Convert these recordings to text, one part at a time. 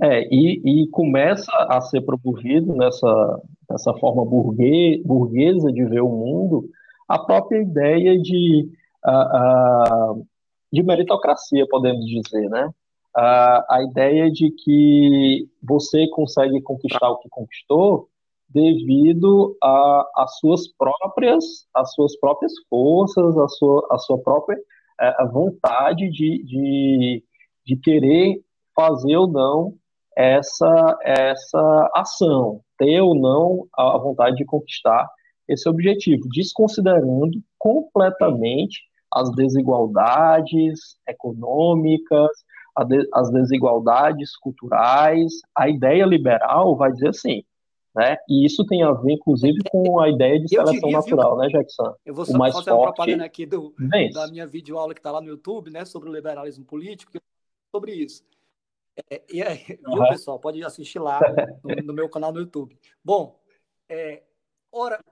É, e, e começa a ser promovido nessa, nessa forma burguês, burguesa de ver o mundo a própria ideia de, uh, uh, de meritocracia, podemos dizer, né? Uh, a ideia de que você consegue conquistar o que conquistou devido às suas próprias as suas próprias forças, a sua, a sua própria a vontade de, de, de querer fazer ou não essa, essa ação, ter ou não a vontade de conquistar esse objetivo, desconsiderando completamente as desigualdades econômicas, as desigualdades culturais. A ideia liberal vai dizer assim, né? E isso tem a ver, inclusive, com a ideia de seleção diria, natural, viu? né, Jackson? Eu vou só mais fazer forte, uma propaganda aqui do, da minha videoaula que está lá no YouTube, né, sobre o liberalismo político, sobre isso. É, e aí, uhum. viu, pessoal? Pode assistir lá no, no, meu canal no YouTube. Bom, é, ora,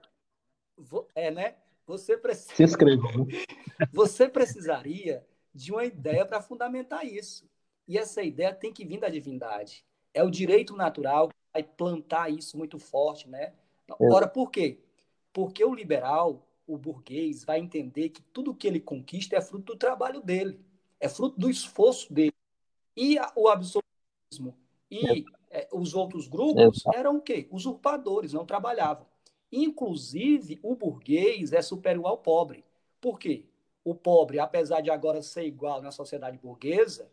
é, né? Você precisa. Se inscreva. Você precisaria de uma ideia para fundamentar isso. E essa ideia tem que vir da divindade. É o direito natural que vai plantar isso muito forte, né? Ora, por quê? Porque o liberal, o burguês, vai entender que tudo que ele conquista é fruto do trabalho dele, é fruto do esforço dele. E o absolutismo e é, os outros grupos eram o quê? Usurpadores, não trabalhavam. Inclusive, o burguês é superior ao pobre. Por quê? O pobre, apesar de agora ser igual na sociedade burguesa,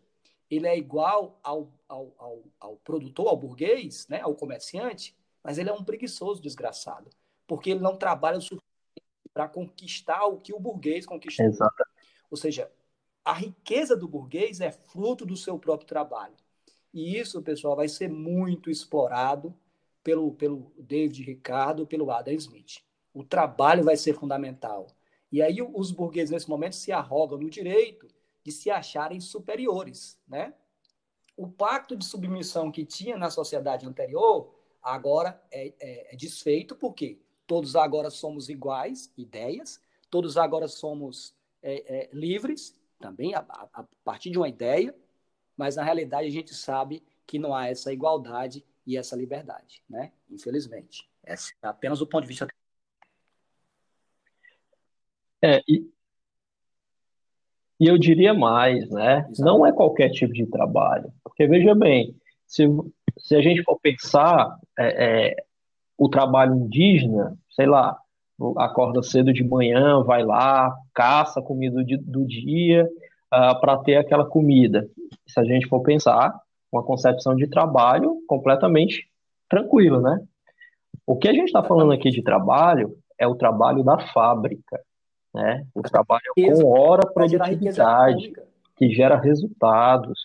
ele é igual ao, ao, ao, ao produtor, ao burguês, né, ao comerciante, mas ele é um preguiçoso desgraçado, porque ele não trabalha o suficiente para conquistar o que o burguês conquistou. Exato. Ou seja, a riqueza do burguês é fruto do seu próprio trabalho. E isso, pessoal, vai ser muito explorado pelo, pelo David Ricardo, pelo Adam Smith. O trabalho vai ser fundamental. E aí os burgueses, nesse momento, se arrogam no direito de se acharem superiores. Né? O pacto de submissão que tinha na sociedade anterior agora é, é, é desfeito, porque todos agora somos iguais, ideias, todos agora somos é, é, livres, também a, a, partir de uma ideia, mas na realidade a gente sabe que não há essa igualdade e essa liberdade, né? Infelizmente. Esse é apenas o ponto de vista. É, e, e eu diria mais, né? Exato. Não é qualquer tipo de trabalho. Porque, veja bem, se, se a gente for pensar é, é, o trabalho indígena, sei lá, acorda cedo de manhã, vai lá, caça a comida do, dia uh, ah, para ter aquela comida. Se a gente for pensar, uma concepção de trabalho completamente tranquila, né? O que a gente está falando aqui de trabalho é o trabalho da fábrica, né? O trabalho com hora produtividade, que gera resultados.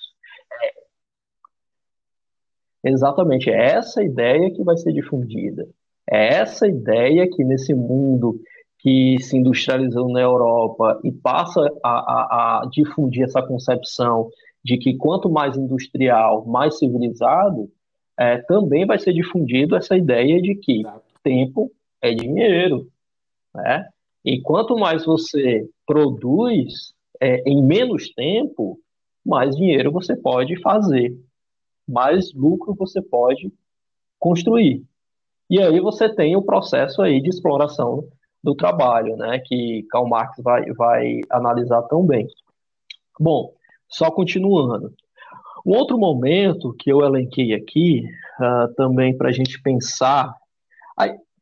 É. Exatamente, é essa ideia que vai ser difundida. É essa ideia que nesse mundo que se industrializou na Europa e passa a, a, a difundir essa concepção de que quanto mais industrial, mais civilizado, é, também vai ser difundido essa ideia de que Exato. tempo é dinheiro, né? E quanto mais você produz é, em menos tempo, mais dinheiro você pode fazer, mais lucro você pode construir. E aí você tem o processo aí de exploração do trabalho, né, que Karl Marx vai, vai analisar tão bem. Bom, só continuando. Um outro momento que eu elenquei aqui, uh, também para a gente pensar,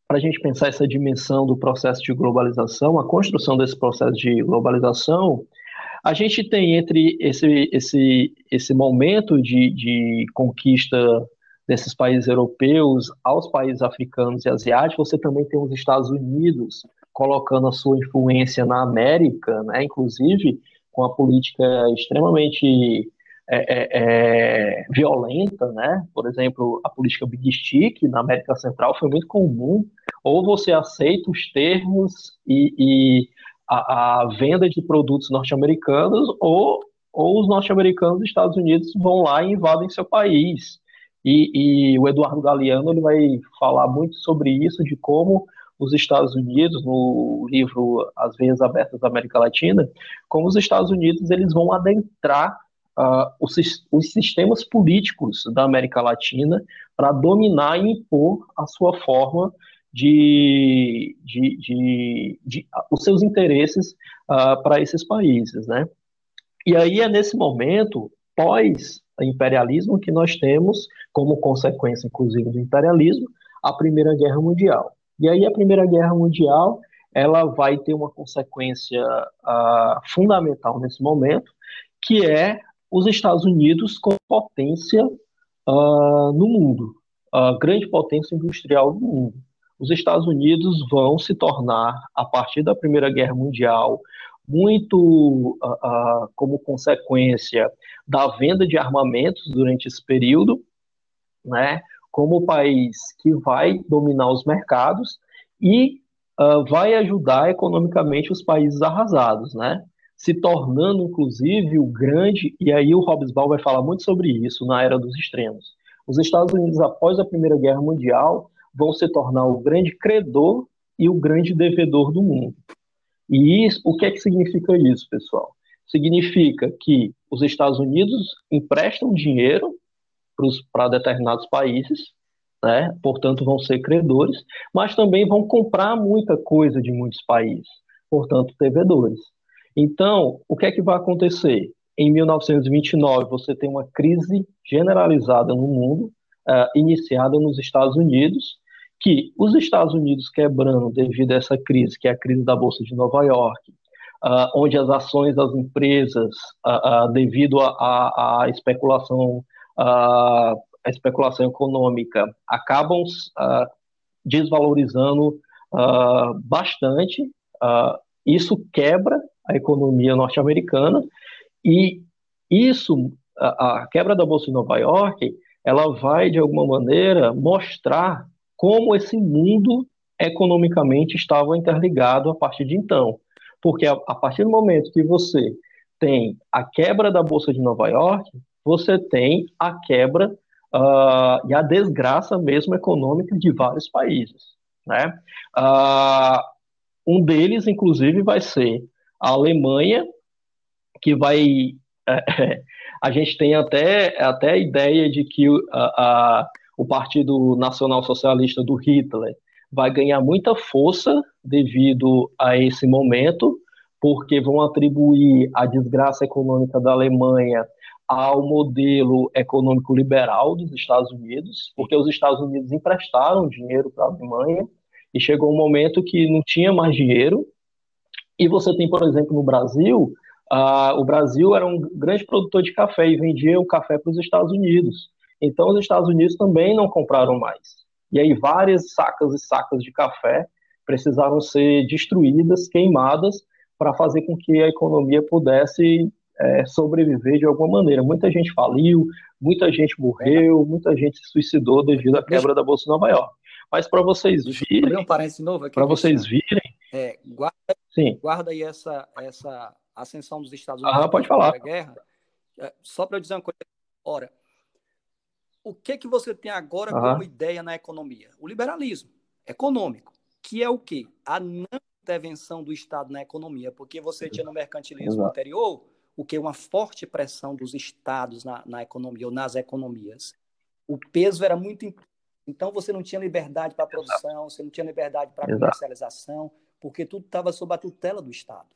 para a gente pensar essa dimensão do processo de globalização, a construção desse processo de globalização, a gente tem entre esse, esse, esse momento de, de conquista desses países europeus aos países africanos e asiáticos, você também tem os Estados Unidos colocando a sua influência na América, né, inclusive com a política extremamente é, é, é, violenta, né? Por exemplo, a política Big Stick na América Central foi muito comum. Ou você aceita os termos e, e a, a, venda de produtos norte-americanos, ou, ou os norte-americanos dos Estados Unidos vão lá e invadem seu país. E, e o Eduardo Galeano ele vai falar muito sobre isso, de como os Estados Unidos, no livro As Veias Abertas da América Latina, como os Estados Unidos eles vão adentrar uh, os, os sistemas políticos da América Latina para dominar e impor a sua forma de, de, de, de os seus interesses uh, para esses países, né? E aí é nesse momento pós-imperialismo que nós temos, como consequência, inclusive, do imperialismo, a Primeira Guerra Mundial. E aí a Primeira Guerra Mundial ela vai ter uma consequência uh, fundamental nesse momento, que é os Estados Unidos como potência uh, no mundo, a grande potência industrial do mundo. Os Estados Unidos vão se tornar, a partir da Primeira Guerra Mundial, muito uh, uh, como consequência da venda de armamentos durante esse período, né, como o país que vai dominar os mercados e uh, vai ajudar economicamente os países arrasados, né, se tornando inclusive o grande, e aí o Hobsbawm vai falar muito sobre isso na era dos extremos. Os Estados Unidos, após a Primeira Guerra Mundial, vão se tornar o grande credor e o grande devedor do mundo. E isso, o que é que significa isso, pessoal? Significa que os Estados Unidos emprestam dinheiro para determinados países, né? portanto vão ser credores, mas também vão comprar muita coisa de muitos países, portanto devedores. Então, o que é que vai acontecer? Em 1929, você tem uma crise generalizada no mundo, uh, iniciada nos Estados Unidos, que os Estados Unidos quebrando devido a essa crise, que é a crise da Bolsa de Nova York, uh, onde as ações das empresas, uh, uh, devido à especulação, especulação econômica, acabam desvalorizando bastante. isso quebra a economia norte-americana e isso, a, a quebra da Bolsa de Nova York, ela vai, de alguma maneira, mostrar como esse mundo economicamente estava interligado a partir de então. Porque a, a partir do momento que você tem a quebra da Bolsa de Nova York, você tem a quebra uh, e a desgraça mesmo econômica de vários países. Né? Uh, um deles, inclusive, vai ser a Alemanha, que vai. a gente tem até, até a ideia de que a o Partido Nacional Socialista do Hitler vai ganhar muita força devido a esse momento, porque vão atribuir a desgraça econômica da Alemanha ao modelo econômico liberal dos Estados Unidos, porque os Estados Unidos emprestaram dinheiro para a Alemanha e chegou um momento que não tinha mais dinheiro. E você tem, por exemplo, no Brasil, uh, o Brasil era um grande produtor de café e vendia o café para os Estados Unidos. Então, os Estados Unidos também não compraram mais. E aí, várias sacas e sacas de café precisaram ser destruídas, queimadas, para fazer com que a economia pudesse é, sobreviver de alguma maneira. Muita gente faliu, muita gente morreu, muita gente se suicidou devido à quebra da Bolsa de Nova York. Mas para vocês virem. Um para vocês virem. É, guarda, Sim. guarda aí essa, essa ascensão dos Estados Unidos. Ah, pode falar. Guerra. É, só para eu dizer uma coisa. Ora, o que que você tem agora uhum. como ideia na economia? O liberalismo econômico, que é o quê? A não intervenção do Estado na economia, porque você tinha no mercantilismo Exato. anterior o que uma forte pressão dos estados na, na economia ou nas economias. O peso era muito então você não tinha liberdade para produção, você não tinha liberdade para comercialização, porque tudo estava sob a tutela do Estado.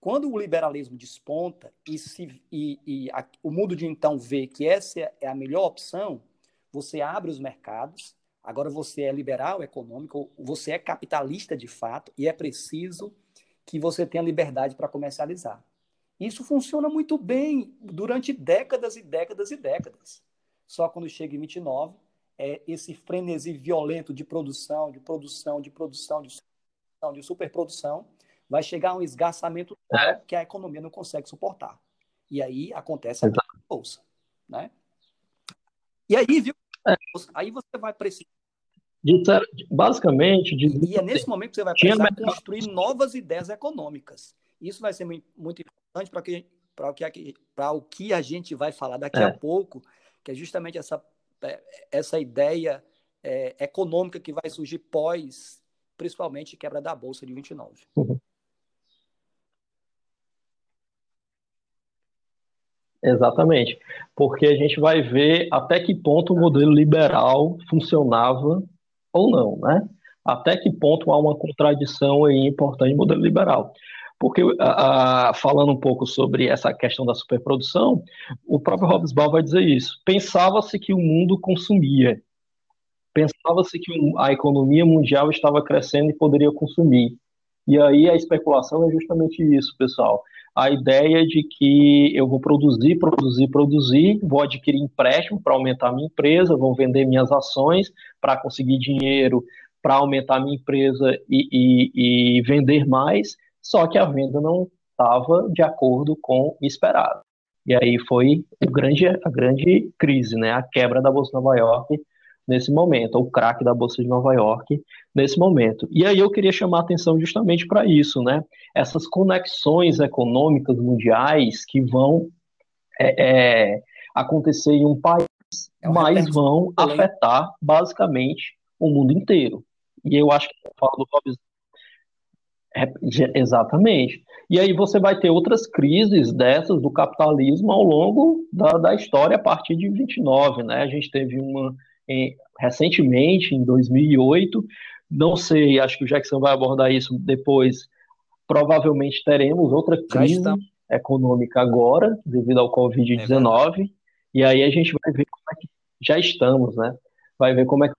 Quando o liberalismo desponta e, se, e, e a, o mundo de então vê que essa é a melhor opção, você abre os mercados, agora você é liberal econômico, você é capitalista de fato e é preciso que você tenha liberdade para comercializar. Isso funciona muito bem durante décadas e décadas e décadas. Só quando chega em 29, é esse frenesi violento de produção, de produção, de produção, de, produção, de superprodução, vai chegar a um esgarçamento é. que a economia não consegue suportar. E aí acontece a bolsa, né? E aí, viu? É. Aí você vai precisar basicamente de... e é nesse momento que você vai precisar construir novas ideias econômicas. Isso vai ser muito importante para que para o que para o que a gente vai falar daqui é. a pouco, que é justamente essa é, essa ideia é, econômica que vai surgir pós, principalmente quebra da bolsa de 29. Uhum. Exatamente, porque a gente vai ver até que ponto o modelo liberal funcionava ou não, né? Até que ponto há uma contradição aí importante no modelo liberal. Porque, falando um pouco sobre essa questão da superprodução, o próprio Hobsbawm vai dizer isso. Pensava-se que o mundo consumia. Pensava-se que a economia mundial estava crescendo e poderia consumir. E aí a especulação é justamente isso, pessoal. A ideia de que eu vou produzir, produzir, produzir, vou adquirir empréstimo para aumentar minha empresa, vou vender minhas ações para conseguir dinheiro para aumentar minha empresa e, e, e vender mais, só que a venda não estava de acordo com o esperado. E aí foi grande, a grande crise, né? a quebra da Bolsa de Nova York nesse momento, o craque da Bolsa de Nova York nesse momento. E aí eu queria chamar a atenção justamente para isso, né? essas conexões econômicas mundiais que vão é, é, acontecer em um país, é um mas vão afetar basicamente o mundo inteiro. E eu acho que eu falo do Hobbes é, exatamente. E aí você vai ter outras crises dessas do capitalismo ao longo da, da história a partir de 29, né? A gente teve uma em, recentemente, em 2008, não sei, acho que o Jackson vai abordar isso depois, provavelmente teremos outra crise econômica agora, devido ao Covid-19, é e aí a gente vai ver como é que já estamos, né? Vai ver como é que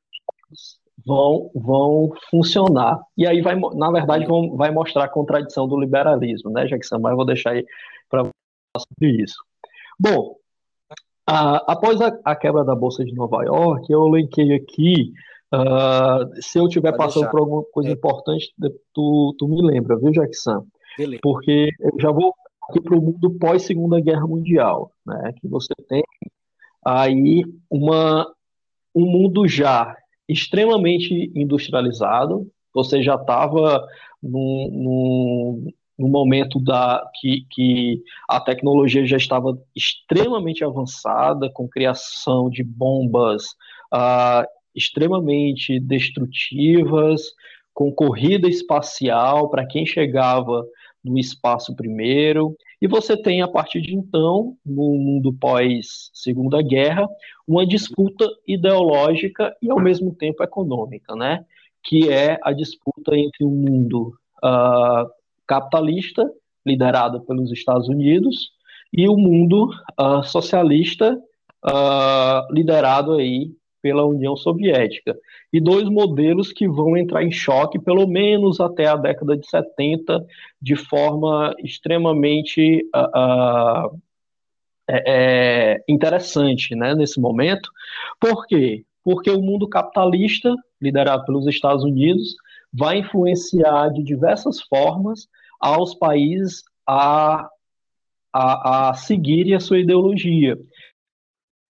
vão, vão funcionar. E aí, vai, na verdade, vão, vai mostrar a contradição do liberalismo, né, Jackson? Mas eu vou deixar aí para falar sobre isso. Bom, a, após a, a, quebra da Bolsa de Nova York, eu elenquei aqui. Uh, se eu estiver passando deixar. por alguma coisa é. importante, tu, tu me lembra, viu, Jackson? Beleza. Porque eu já vou aqui para o mundo pós-Segunda Guerra Mundial, né? Que você tem aí uma, um mundo já extremamente industrializado, você já estava no momento da, que, que a tecnologia já estava extremamente avançada, com criação de bombas uh, extremamente destrutivas, com corrida espacial para quem chegava no espaço primeiro. E você tem, a partir de então, no mundo pós-Segunda Guerra, uma disputa ideológica e, ao mesmo tempo, econômica, né? que é a disputa entre o mundo uh, capitalista, liderado pelos Estados Unidos, e o mundo uh, socialista, uh, liderado aí pela União Soviética. E dois modelos que vão entrar em choque, pelo menos até a década de 70, de forma extremamente uh, é, é, interessante né, nesse momento. Por quê? Porque o mundo capitalista, liderado pelos Estados Unidos, vai influenciar de diversas formas aos países a, a, a seguirem a sua ideologia.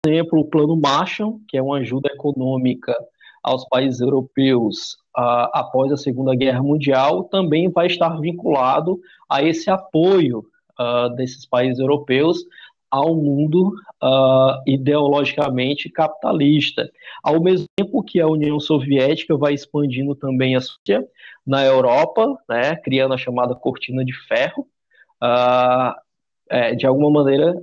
Exemplo, o Plano Marshall, que é uma ajuda econômica aos países europeus após a Segunda Guerra Mundial, também vai estar vinculado a esse apoio uh, desses países europeus ao mundo uh, ideologicamente capitalista. Ao mesmo tempo que a União Soviética vai expandindo também a sua na Europa, né, criando a chamada cortina de ferro, é, de alguma maneira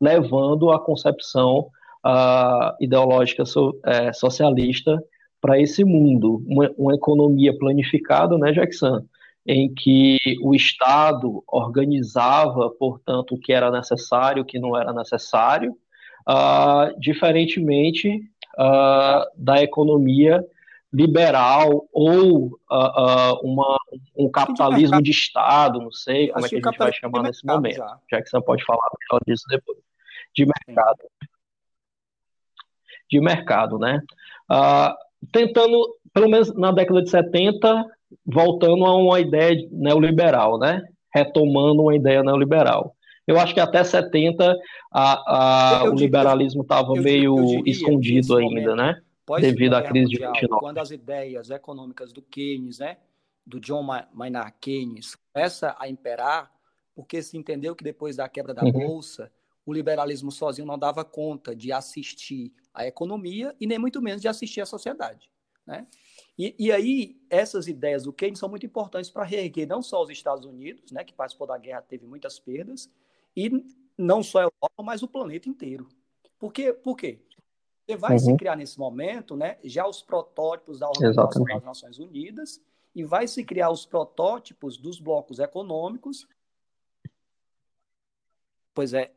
levando a concepção uh, ideológica so, é, socialista para esse mundo, uma, uma, economia planificada, né, Jackson, em que o Estado organizava, portanto, o que era necessário, o que não era necessário, uh, diferentemente uh, da economia liberal ou uh, uma, um capitalismo de, de, Estado, não sei como é que a gente vai chamar nesse momento. Já. Jackson pode falar melhor disso depois de mercado. De mercado, né? Tentando, pelo menos na década de 70, voltando a uma ideia neoliberal, né? Retomando uma ideia neoliberal. Eu acho que até 70 a, a, o liberalismo estava meio escondido ainda, né? Devido à crise mundial, de 29. Quando as ideias econômicas do Keynes, né? Do John Maynard Keynes, começa a imperar, porque se entendeu que depois da quebra da uhum. Bolsa, o liberalismo sozinho não dava conta de assistir a economia e nem muito menos de assistir a sociedade. Né? E, e aí, essas ideias do Keynes são muito importantes para reerguer não só os Estados Unidos, né, que participou da guerra, teve muitas perdas, e não só a Europa, mas o planeta inteiro. Por quê? Por quê? Você vai uhum. se criar nesse momento, né, já os protótipos da Organização Exatamente. das Nações Unidas e vai se criar os protótipos dos blocos econômicos. Pois é.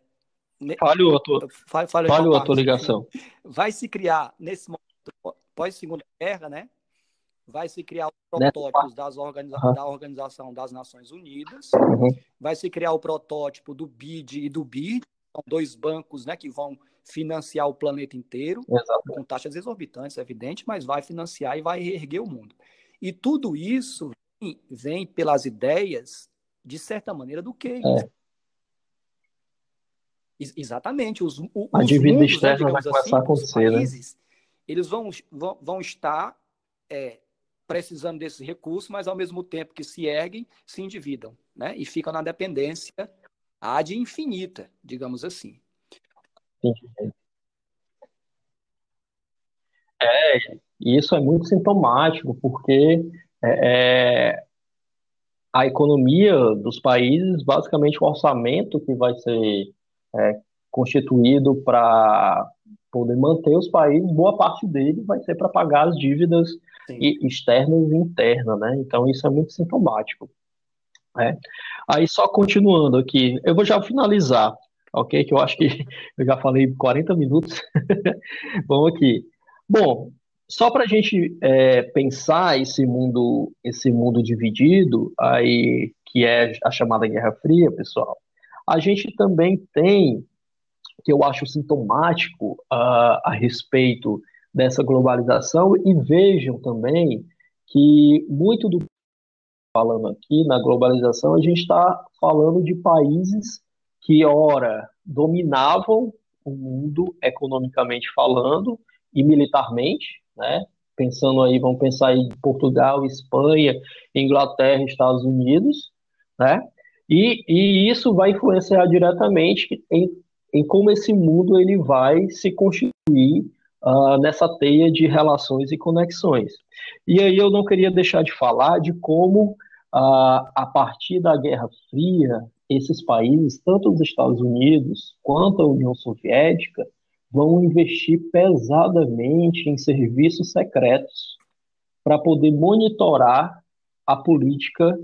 Falhou a tua, falhou, falhou a tua ligação. Vai se criar nesse momento, pós Segunda Guerra, né? Vai se criar os protótipos das organiza uhum. da Organização das Nações Unidas. Uhum. Vai se criar o protótipo do BID e do BID, são dois bancos, né, que vão financiar o planeta inteiro, Exatamente. com taxas exorbitantes, é evidente, mas vai financiar e vai reerguer o mundo. E tudo isso vem, vem pelas ideias, de certa maneira, do Keynes. É. Exatamente. Os, os a dívida né, externa né, vai começar assim, a acontecer. Né? Países, né? Eles vão, vão, vão estar é, precisando desses recursos, mas ao mesmo tempo que se erguem, se endividam, né? E ficam na dependência ad infinita, digamos assim. É, isso é muito sintomático, porque é, é, a economia dos países, basicamente o orçamento que vai ser é, constituído para poder manter os países, boa parte dele vai ser para pagar as dívidas externas e internas, né? Então isso é muito sintomático. Né? Aí só continuando aqui, eu vou já finalizar, ok? Que eu acho que eu já falei 40 minutos. Vamos aqui. Bom, só para a gente é, pensar esse mundo, esse mundo dividido, aí que é a chamada Guerra Fria, pessoal, a gente também tem que eu acho sintomático uh, a respeito dessa globalização e vejam também que muito do que falando aqui na globalização a gente está falando de países que ora dominavam o mundo economicamente falando e militarmente, né? Pensando aí, vamos pensar em Portugal, Espanha, Inglaterra, Estados Unidos, né? E, e isso vai influenciar diretamente em, em como esse mundo ele vai se constituir uh, nessa teia de relações e conexões. E aí eu não queria deixar de falar de como, uh, a partir da Guerra Fria, esses países, tanto os Estados Unidos quanto a União Soviética, vão investir pesadamente em serviços secretos para poder monitorar a política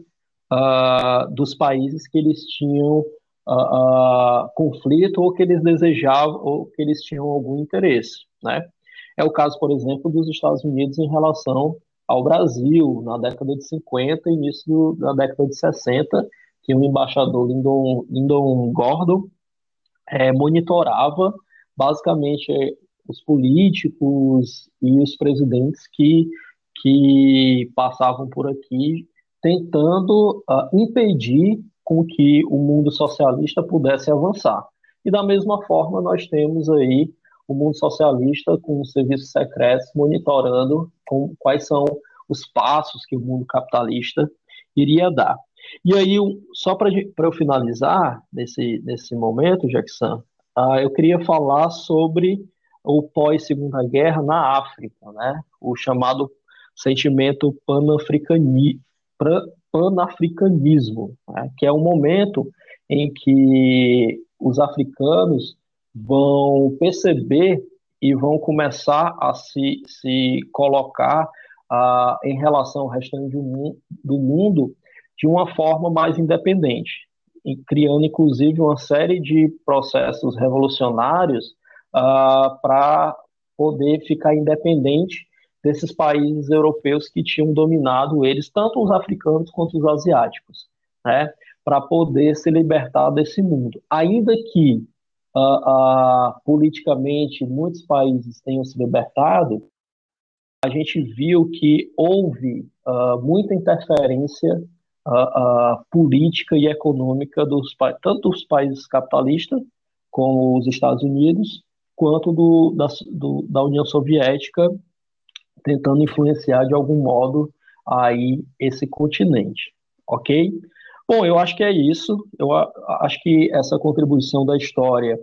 uh, dos países que eles tinham uh, uh, conflito ou que eles desejavam ou que eles tinham algum interesse, né? É o caso, por exemplo, dos Estados Unidos em relação ao Brasil na década de 50 e início da década de 60, que o embaixador Lyndon, Lyndon Gordon é, monitorava basicamente os políticos e os presidentes que, que passavam por aqui tentando uh, impedir com que o mundo socialista pudesse avançar. E da mesma forma nós temos aí o mundo socialista com os serviços secretos monitorando com, quais são os passos que o mundo capitalista iria dar. E aí, só para eu finalizar nesse, nesse momento, Jackson, uh, eu queria falar sobre o pós-segunda guerra na África, né? o chamado sentimento pan-africanismo, panafricanismo, né? que é um momento em que os africanos vão perceber e vão começar a se, se colocar uh, em relação ao restante do, do mundo de uma forma mais independente, criando inclusive uma série de processos revolucionários uh, para poder ficar independente desses países europeus que tinham dominado eles, tanto os africanos quanto os asiáticos, né, para poder se libertar desse mundo. Ainda que uh, uh, politicamente muitos países tenham se libertado, a gente viu que houve uh, muita interferência política e econômica dos tanto dos países capitalistas como os Estados Unidos quanto do, da, do, da União Soviética tentando influenciar de algum modo aí esse continente, ok? Bom, eu acho que é isso. Eu acho que essa contribuição da história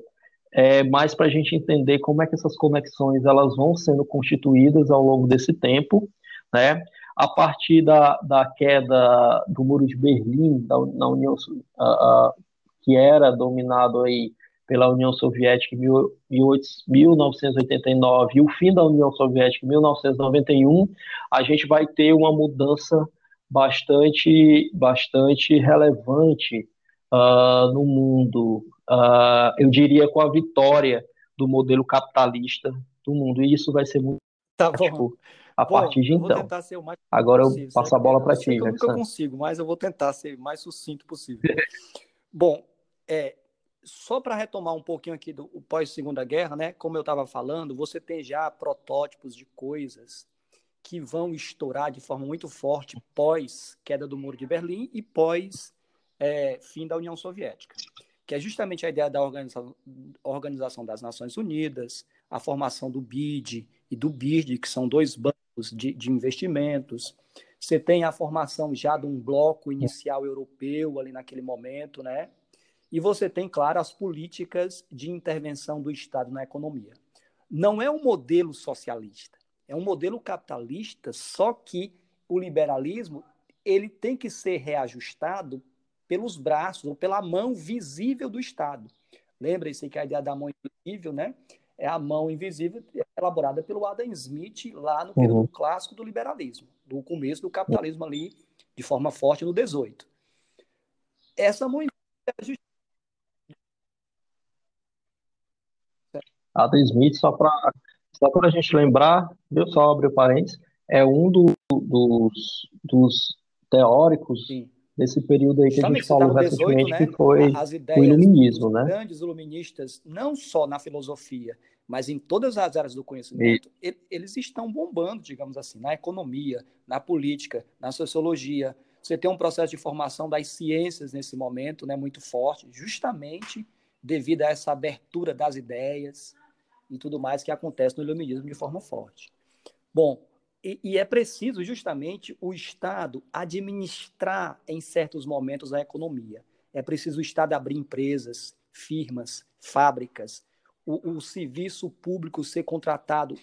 é mais para a gente entender como é que essas conexões elas vão sendo constituídas ao longo desse tempo, né? A partir da, da queda do Muro de Berlim, da, União, uh, que era dominado aí pela União Soviética em 1989 e o fim da União Soviética em 1991, a gente vai ter uma mudança bastante, bastante relevante uh, no mundo. Uh, eu diria com a vitória do modelo capitalista do mundo. E isso vai ser muito tá bom. a bom, partir de então. Agora eu passo a bola para ti. Eu nunca consigo, mas eu vou tentar ser o mais sucinto possível. bom, é, só para retomar um pouquinho aqui do pós-segunda guerra, né? Como eu estava falando, você tem já protótipos de coisas que vão estourar de forma muito forte pós queda do muro de Berlim e pós é, fim da União Soviética, que é justamente a ideia da organização, organização das Nações Unidas, a formação do BID e do BIRD, que são dois bancos de, de investimentos. Você tem a formação já de um bloco inicial europeu ali naquele momento, né? E você tem, claro, as políticas de intervenção do Estado na economia. Não é um modelo socialista, é um modelo capitalista, só que o liberalismo ele tem que ser reajustado pelos braços ou pela mão visível do Estado. Lembre-se que a ideia da mão invisível, né, é a mão invisível elaborada pelo Adam Smith lá no período uhum. clássico do liberalismo, do começo do capitalismo ali, de forma forte no 18. Essa mão invisível é Adam Smith, só para só a gente lembrar, viu, só abrir o parênteses, é um do, dos, dos teóricos Sim. desse período aí que a gente falou recentemente, 18, né? que foi o iluminismo, né? grandes iluministas, não só na filosofia, mas em todas as áreas do conhecimento, e... eles estão bombando, digamos assim, na economia, na política, na sociologia. Você tem um processo de formação das ciências nesse momento, né, muito forte, justamente devido a essa abertura das ideias, e tudo mais que acontece no iluminismo de forma forte. Bom, e, e, é preciso justamente o Estado administrar em certos momentos a economia. É preciso o Estado abrir empresas, firmas, fábricas, o, o serviço público ser contratado,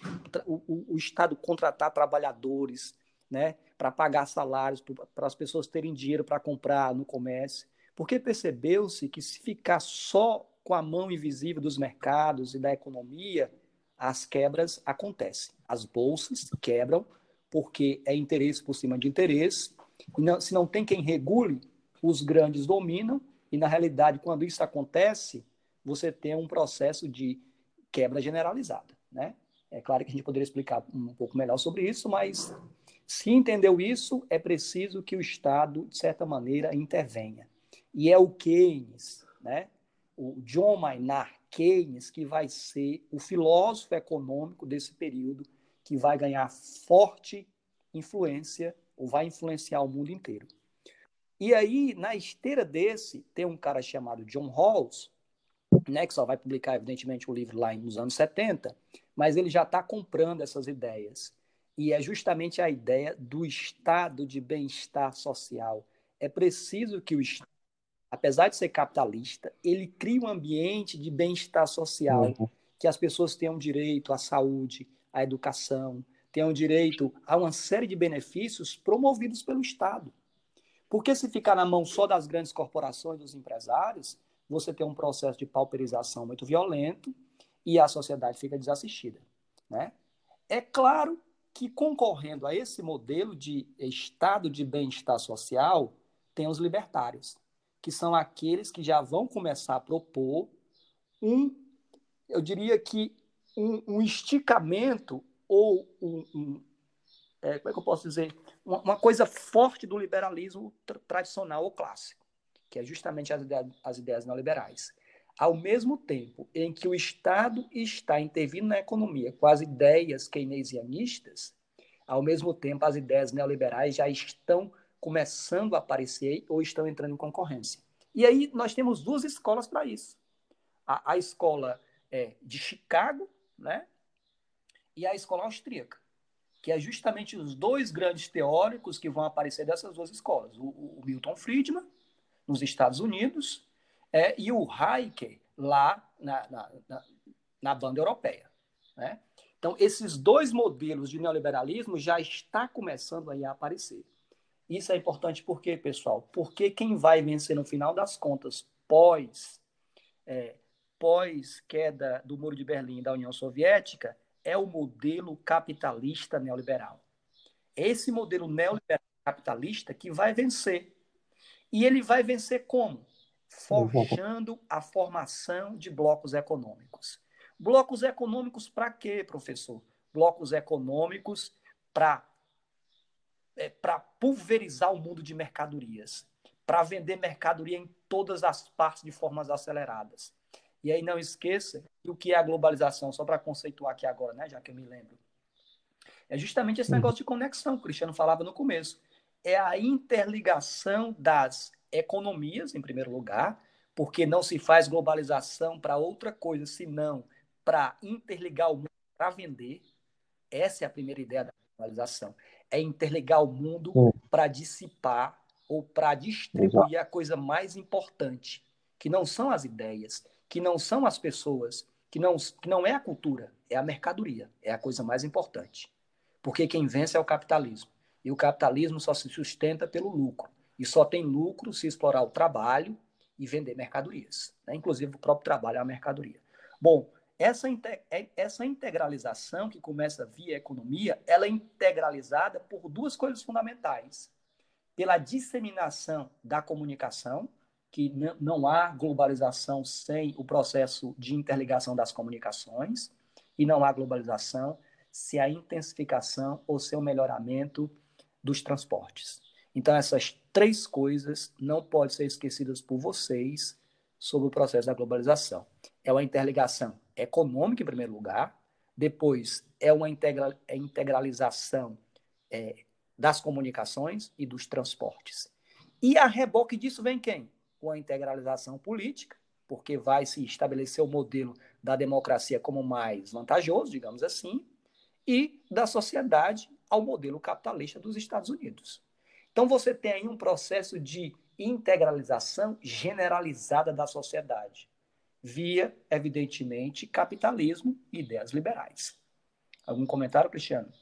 o, o, o Estado contratar trabalhadores, né, para pagar salários, para as pessoas terem dinheiro para comprar no comércio. Porque percebeu-se que se ficar só com a mão invisível dos mercados e da economia, as quebras acontecem. As bolsas quebram porque é interesse por cima de interesse. Não, se não tem quem regule, os grandes dominam. E, na realidade, quando isso acontece, você tem um processo de quebra generalizada. Né? É claro que a gente poderia explicar um pouco melhor sobre isso, mas se entendeu isso, é preciso que o Estado, de certa maneira, intervenha. E é o Keynes, né? O John Maynard Keynes, que vai ser o filósofo econômico desse período, que vai ganhar forte influência, ou vai influenciar o mundo inteiro. E aí, na esteira desse, tem um cara chamado John Rawls, né, que só vai publicar, evidentemente, o livro lá nos anos 70, mas ele já está comprando essas ideias. E é justamente a ideia do estado de bem-estar social. É preciso que o Estado apesar de ser capitalista, ele cria um ambiente de bem-estar social, uhum. que as pessoas tenham direito à saúde, à educação, tenham direito a uma série de benefícios promovidos pelo Estado. Porque se ficar na mão só das grandes corporações, dos empresários, você tem um processo de pauperização muito violento e a sociedade fica desassistida. Né? É claro que concorrendo a esse modelo de estado de bem-estar social, tem os libertários que são aqueles que já vão começar a propor um, eu diria que um, um esticamento ou um, um é, como é que eu posso dizer, uma, uma coisa forte do liberalismo tra tradicional ou clássico, que é justamente as ideias, as ideias neoliberais. Ao mesmo tempo em que o Estado está intervindo na economia com as ideias keynesianistas, ao mesmo tempo as ideias neoliberais já estão começando a aparecer ou estão entrando em concorrência. E aí nós temos duas escolas para isso. A, a escola é, de Chicago né? e a escola austríaca, que é justamente os dois grandes teóricos que vão aparecer dessas duas escolas. O, o Milton Friedman, nos Estados Unidos, é, e o Hayek, lá na, na, na, na banda europeia. Né? Então, esses dois modelos de neoliberalismo já está começando aí a aparecer. Isso é importante por quê, pessoal? Porque quem vai vencer no final das contas, pós é, pós queda do Muro de Berlim da União Soviética é o modelo capitalista neoliberal. Esse modelo neoliberal capitalista que vai vencer. E ele vai vencer como? Forjando a formação de blocos econômicos. Blocos econômicos para quê, professor? Blocos econômicos para é, para pulverizar o mundo de mercadorias, para vender mercadoria em todas as partes de formas aceleradas. E aí não esqueça o que é a globalização, só para conceituar aqui agora, né, já que eu me lembro. É justamente esse negócio de conexão que o Cristiano falava no começo. É a interligação das economias, em primeiro lugar, porque não se faz globalização para outra coisa, senão para interligar o mundo para vender. Essa é a primeira ideia da globalização. É interligar o mundo para dissipar ou para distribuir Exato. a coisa mais importante, que não são as ideias, que não são as pessoas, que não, que não é a cultura, é a mercadoria, é a coisa mais importante. Porque quem vence é o capitalismo. E o capitalismo só se sustenta pelo lucro. E só tem lucro se explorar o trabalho e vender mercadorias. Né? Inclusive, o próprio trabalho é uma mercadoria. Bom, essa, é, essa integralização que começa via economia, ela é integralizada por duas coisas fundamentais. Pela disseminação da comunicação, que não há globalização sem o processo de interligação das comunicações, e não há globalização sem a intensificação ou sem o melhoramento dos transportes. Então, essas três coisas não podem ser esquecidas por vocês sobre o processo da globalização. É uma interligação econômica, em primeiro lugar, depois é uma integra é integralização é, das comunicações e dos transportes. E a reboque disso vem quem? Com a integralização política, porque vai se estabelecer o modelo da democracia como mais vantajoso, digamos assim, e da sociedade ao modelo capitalista dos Estados Unidos. Então você tem aí um processo de integralização generalizada da sociedade via, evidentemente, capitalismo e ideias liberais. Algum comentário, Cristiano?